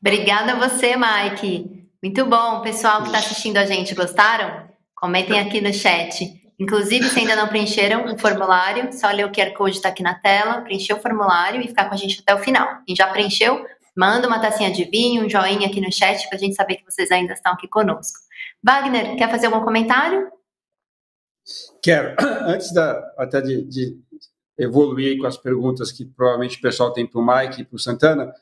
Obrigada a você, Mike. Muito bom. Pessoal que está assistindo a gente, gostaram? Comentem aqui no chat. Inclusive, se ainda não preencheram o formulário, só ler o QR Code está aqui na tela, preencher o formulário e ficar com a gente até o final. Quem já preencheu, manda uma tacinha de vinho, um joinha aqui no chat para a gente saber que vocês ainda estão aqui conosco. Wagner, quer fazer algum comentário? Quero. [COUGHS] Antes da, até de, de evoluir com as perguntas que provavelmente o pessoal tem para o Mike e para o Santana,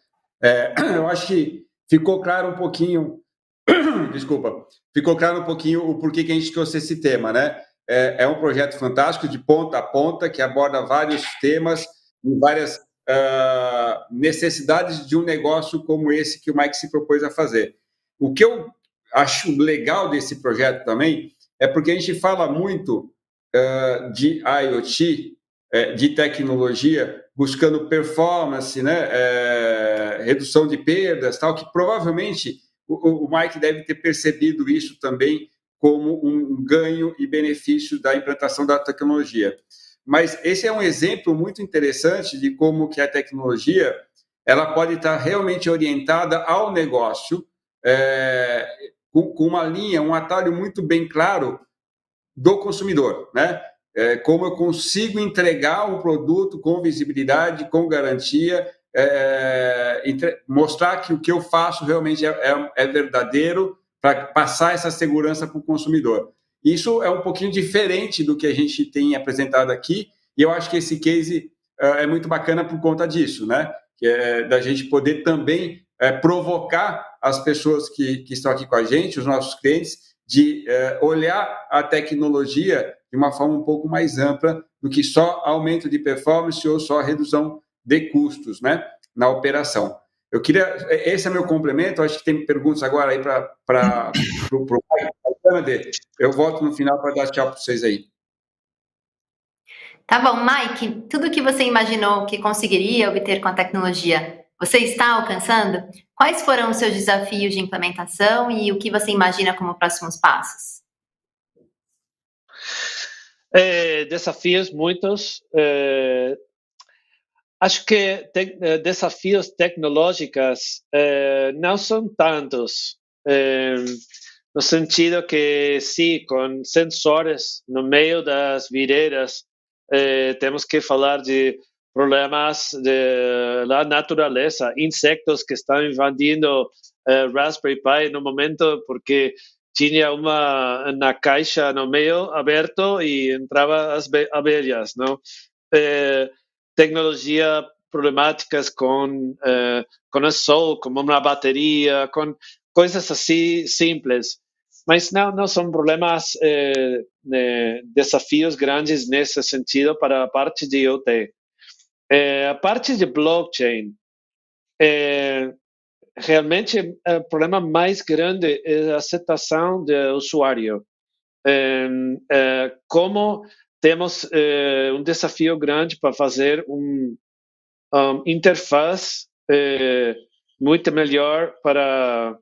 é, [COUGHS] eu acho que ficou claro um pouquinho, [COUGHS] desculpa, ficou claro um pouquinho o porquê que a gente trouxe esse tema, né? É, é um projeto fantástico de ponta a ponta que aborda vários temas e várias uh, necessidades de um negócio como esse que o Mike se propôs a fazer. O que eu acho legal desse projeto também é porque a gente fala muito uh, de IoT, uh, de tecnologia, buscando performance, né, uh, redução de perdas, tal, que provavelmente o, o Mike deve ter percebido isso também como um ganho e benefício da implantação da tecnologia. Mas esse é um exemplo muito interessante de como que a tecnologia ela pode estar realmente orientada ao negócio, é, com, com uma linha, um atalho muito bem claro do consumidor, né? É, como eu consigo entregar um produto com visibilidade, com garantia, é, entre, mostrar que o que eu faço realmente é, é, é verdadeiro para passar essa segurança para o consumidor. Isso é um pouquinho diferente do que a gente tem apresentado aqui, e eu acho que esse case é, é muito bacana por conta disso, né? É da gente poder também é, provocar as pessoas que, que estão aqui com a gente, os nossos clientes, de é, olhar a tecnologia de uma forma um pouco mais ampla do que só aumento de performance ou só redução de custos né, na operação. Eu queria, esse é meu complemento, acho que tem perguntas agora aí para o Eu volto no final para dar tchau para vocês aí. Tá bom, Mike, tudo que você imaginou que conseguiria obter com a tecnologia, você está alcançando? Quais foram os seus desafios de implementação e o que você imagina como próximos passos? É, desafios muitos. É, acho que te, é, desafios tecnológicos é, não são tantos, é, no sentido que, sim, com sensores no meio das videiras, é, temos que falar de problemas da natureza, insectos que estão invadindo uh, Raspberry Pi no momento porque tinha uma caixa no meio aberto e entrava as abelhas, não? Eh, tecnologia problemáticas com uh, com o sol, como uma bateria, com coisas assim simples. Mas não, não são problemas, eh, desafios grandes nesse sentido para a parte de IoT. É, a parte de blockchain, é, realmente o problema mais grande é a aceitação do usuário. É, como temos um desafio grande para fazer um, um interface muito melhor para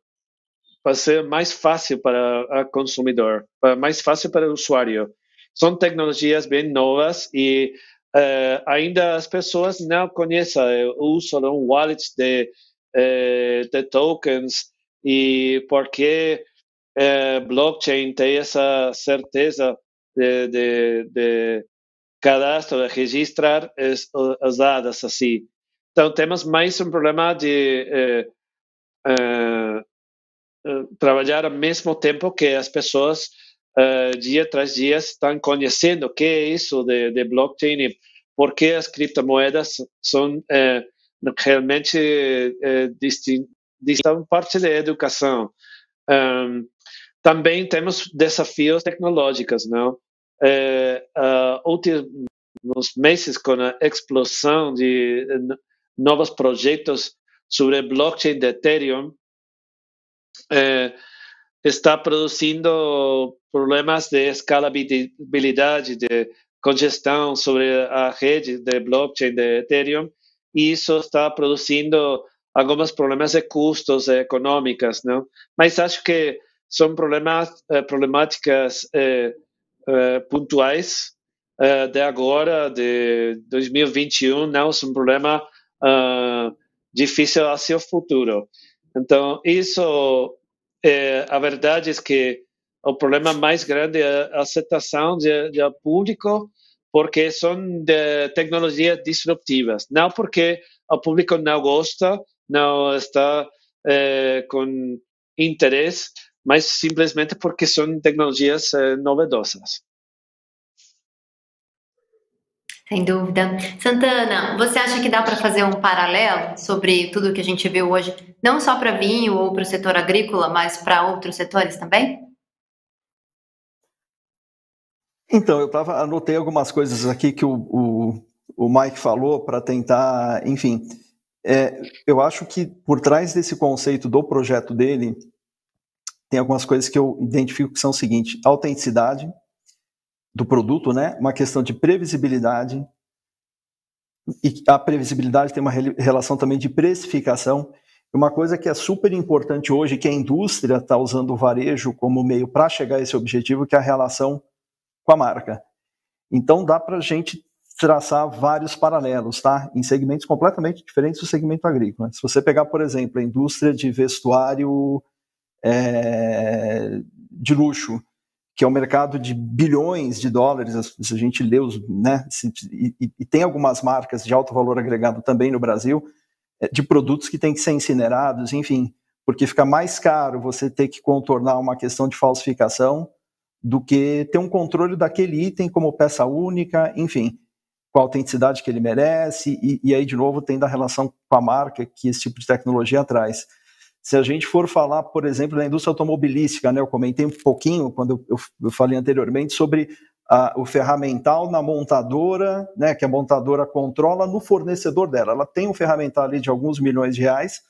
para ser mais fácil para o consumidor, mais fácil para o usuário. São tecnologias bem novas e uh, ainda as pessoas não conhecem o uso de um wallet de, de tokens e porque blockchain tem essa certeza de, de, de cadastro, de registrar as, as dados assim. Então, temos mais um problema de trabalhar ao mesmo tempo que as pessoas uh, dia tras dia estão conhecendo o que é isso de, de blockchain e por que as criptomoedas são uh, realmente uh, distintas parte da educação. Um, também temos desafios tecnológicos, não? Uh, últimos meses com a explosão de novos projetos sobre blockchain de Ethereum, está produzindo problemas de escalabilidade, de congestão sobre a rede de blockchain de Ethereum, e isso está produzindo alguns problemas de custos econômicos, não? Mas acho que são problemas, eh, problemáticas eh, eh, pontuais de agora, de 2021, não são um problema uh, difícil hacia o futuro. Então, isso a verdade é que o problema mais grande é a aceitação do público, porque são de tecnologias disruptivas, não porque o público não gosta, não está é, com interesse, mas simplesmente porque são tecnologias é, novedosas. Sem dúvida. Santana, você acha que dá para fazer um paralelo sobre tudo que a gente viu hoje, não só para vinho ou para o setor agrícola, mas para outros setores também? Então, eu tava, anotei algumas coisas aqui que o, o, o Mike falou para tentar, enfim. É, eu acho que por trás desse conceito do projeto dele, tem algumas coisas que eu identifico que são o seguinte: autenticidade, do produto, né? Uma questão de previsibilidade e a previsibilidade tem uma relação também de precificação. Uma coisa que é super importante hoje, que a indústria está usando o varejo como meio para chegar a esse objetivo, que é a relação com a marca. Então dá para a gente traçar vários paralelos, tá? Em segmentos completamente diferentes do segmento agrícola. Se você pegar, por exemplo, a indústria de vestuário é, de luxo, que é um mercado de bilhões de dólares, se a gente lê os, né, se, e, e, tem algumas marcas de alto valor agregado também no Brasil, é, de produtos que têm que ser incinerados, enfim, porque fica mais caro você ter que contornar uma questão de falsificação do que ter um controle daquele item como peça única, enfim, com a autenticidade que ele merece, e, e aí, de novo, tem da relação com a marca que esse tipo de tecnologia traz. Se a gente for falar, por exemplo, da indústria automobilística, né, eu comentei um pouquinho quando eu, eu falei anteriormente sobre a, o ferramental na montadora, né, que a montadora controla no fornecedor dela. Ela tem um ferramental ali de alguns milhões de reais,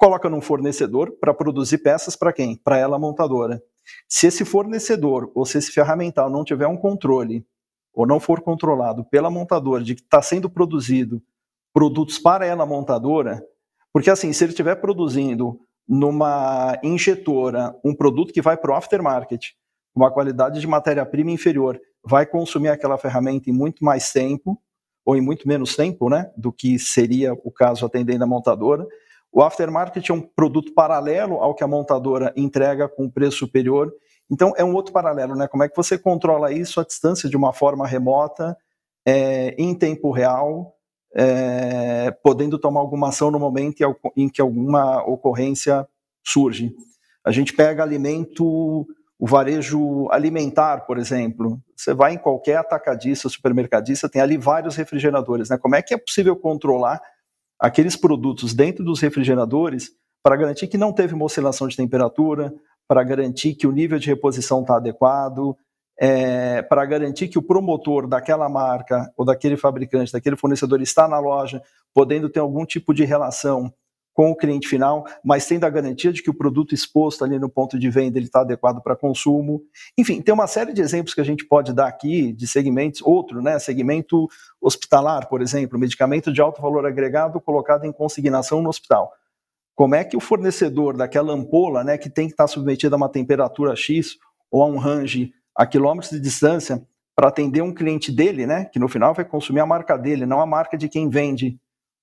coloca num fornecedor para produzir peças para quem? Para ela, montadora. Se esse fornecedor ou se esse ferramental não tiver um controle ou não for controlado pela montadora de que está sendo produzido produtos para ela, montadora, porque assim, se ele estiver produzindo numa injetora um produto que vai para o aftermarket, uma qualidade de matéria-prima inferior, vai consumir aquela ferramenta em muito mais tempo, ou em muito menos tempo, né, do que seria o caso atendendo a montadora. O aftermarket é um produto paralelo ao que a montadora entrega com preço superior. Então, é um outro paralelo, né? Como é que você controla isso à distância de uma forma remota, é, em tempo real, é, podendo tomar alguma ação no momento em que alguma ocorrência surge. A gente pega alimento, o varejo alimentar, por exemplo. Você vai em qualquer atacadista, supermercadista, tem ali vários refrigeradores. Né? Como é que é possível controlar aqueles produtos dentro dos refrigeradores para garantir que não teve uma oscilação de temperatura, para garantir que o nível de reposição está adequado, é, para garantir que o promotor daquela marca ou daquele fabricante, daquele fornecedor está na loja, podendo ter algum tipo de relação com o cliente final, mas tendo a garantia de que o produto exposto ali no ponto de venda ele está adequado para consumo. Enfim, tem uma série de exemplos que a gente pode dar aqui de segmentos, outro, né, segmento hospitalar, por exemplo, medicamento de alto valor agregado colocado em consignação no hospital. Como é que o fornecedor daquela ampola, né, que tem que estar submetido a uma temperatura X ou a um range a quilômetros de distância para atender um cliente dele, né, que no final vai consumir a marca dele, não a marca de quem vende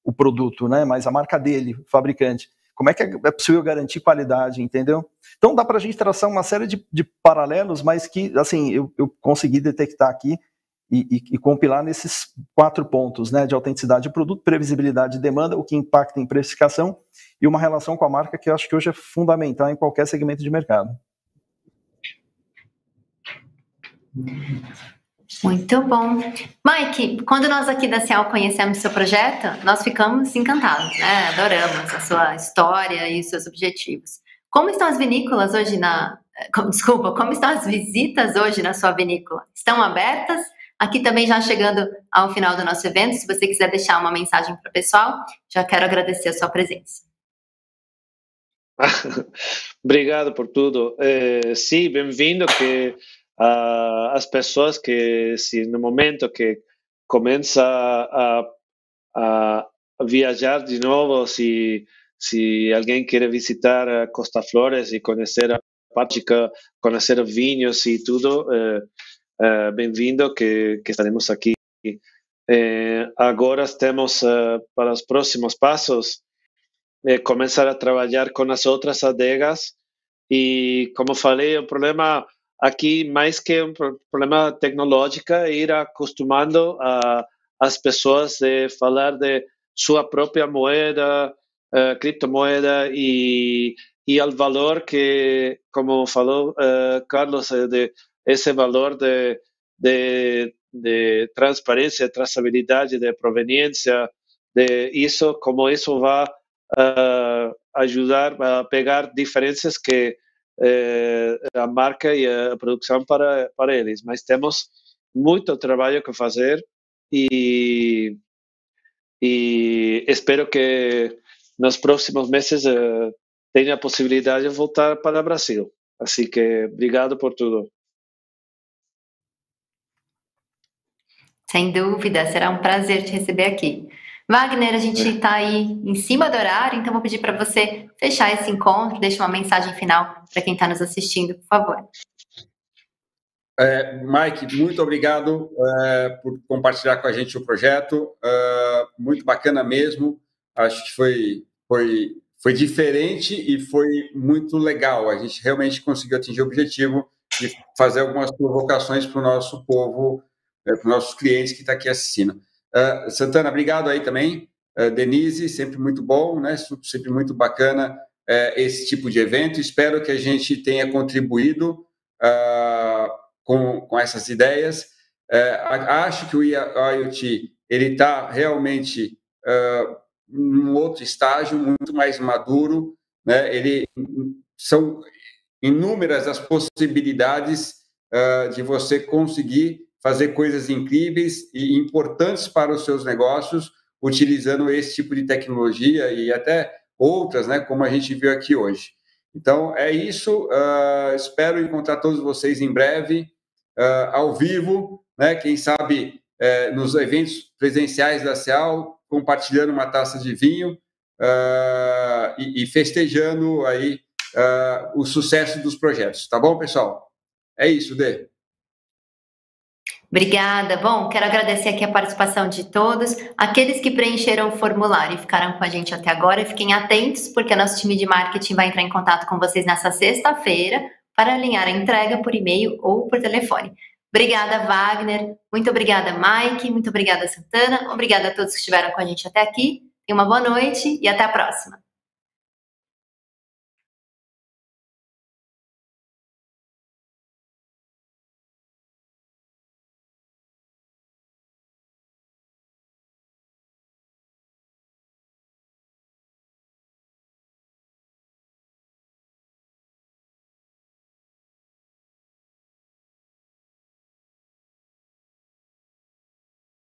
o produto, né, mas a marca dele, o fabricante. Como é que é possível garantir qualidade, entendeu? Então dá para a gente traçar uma série de, de paralelos, mas que, assim, eu, eu consegui detectar aqui e, e, e, compilar nesses quatro pontos, né, de autenticidade de produto, previsibilidade de demanda, o que impacta em precificação e uma relação com a marca que eu acho que hoje é fundamental em qualquer segmento de mercado. Muito bom. Mike, quando nós aqui da Cial conhecemos seu projeto, nós ficamos encantados, né? Adoramos a sua história e os seus objetivos. Como estão as vinícolas hoje na. Desculpa, como estão as visitas hoje na sua vinícola? Estão abertas? Aqui também já chegando ao final do nosso evento, se você quiser deixar uma mensagem para o pessoal, já quero agradecer a sua presença. [LAUGHS] Obrigado por tudo. É, sim, bem-vindo que uh, as pessoas que se no momento que começa a, a, viajar de novo, se se alguém quer visitar a Costa Flores e conhecer a prática, conhecer vinhos e tudo, eh, eh, bem-vindo que, que, estaremos aqui. Eh, agora temos para os próximos passos começar a trabalhar com as outras adegas e, como falei, o problema aqui, mais que um problema tecnológico, ir acostumando a, as pessoas a falar de sua própria moeda, uh, criptomoeda e, e ao valor que, como falou uh, Carlos, de esse valor de, de, de transparência, traçabilidade, de proveniência, de isso, como isso vai uh, ajudar a pegar diferenças que eh, a marca e a produção para, para eles. Mas temos muito trabalho que fazer e, e espero que nos próximos meses uh, tenha a possibilidade de voltar para o Brasil. Assim que obrigado por tudo. Sem dúvida, será um prazer te receber aqui. Wagner, a gente está aí em cima do horário, então vou pedir para você fechar esse encontro, deixar uma mensagem final para quem está nos assistindo, por favor. É, Mike, muito obrigado é, por compartilhar com a gente o projeto. É, muito bacana mesmo. Acho que foi, foi, foi diferente e foi muito legal. A gente realmente conseguiu atingir o objetivo de fazer algumas provocações para o nosso povo, é, para os nossos clientes que estão tá aqui assistindo. Uh, Santana, obrigado aí também. Uh, Denise, sempre muito bom, né? Sempre muito bacana uh, esse tipo de evento. Espero que a gente tenha contribuído com, com essas ideias. acho que o IoT ele está realmente num outro estágio muito mais maduro, né? Ele são inúmeras as possibilidades de você conseguir fazer coisas incríveis e importantes para os seus negócios utilizando esse tipo de tecnologia e até outras, né, como a gente viu aqui hoje. Então, é isso. Uh, espero encontrar todos vocês em breve, uh, ao vivo, né, quem sabe uh, nos eventos presenciais da CEAL, compartilhando uma taça de vinho ah, e, e, festejando aí o sucesso dos projetos. Tá bom, pessoal? É isso, Dê. Obrigada. Bom, quero agradecer aqui a participação de todos. Aqueles que preencheram o formulário e ficaram com a gente até agora, fiquem atentos, porque o nosso time de marketing vai entrar em contato com vocês nessa sexta-feira para alinhar a entrega por e-mail ou por telefone. Obrigada, Wagner. Muito obrigada, Mike. Muito obrigada, Santana. Obrigada a todos que estiveram com a gente até aqui. Tenha uma boa noite e até a próxima.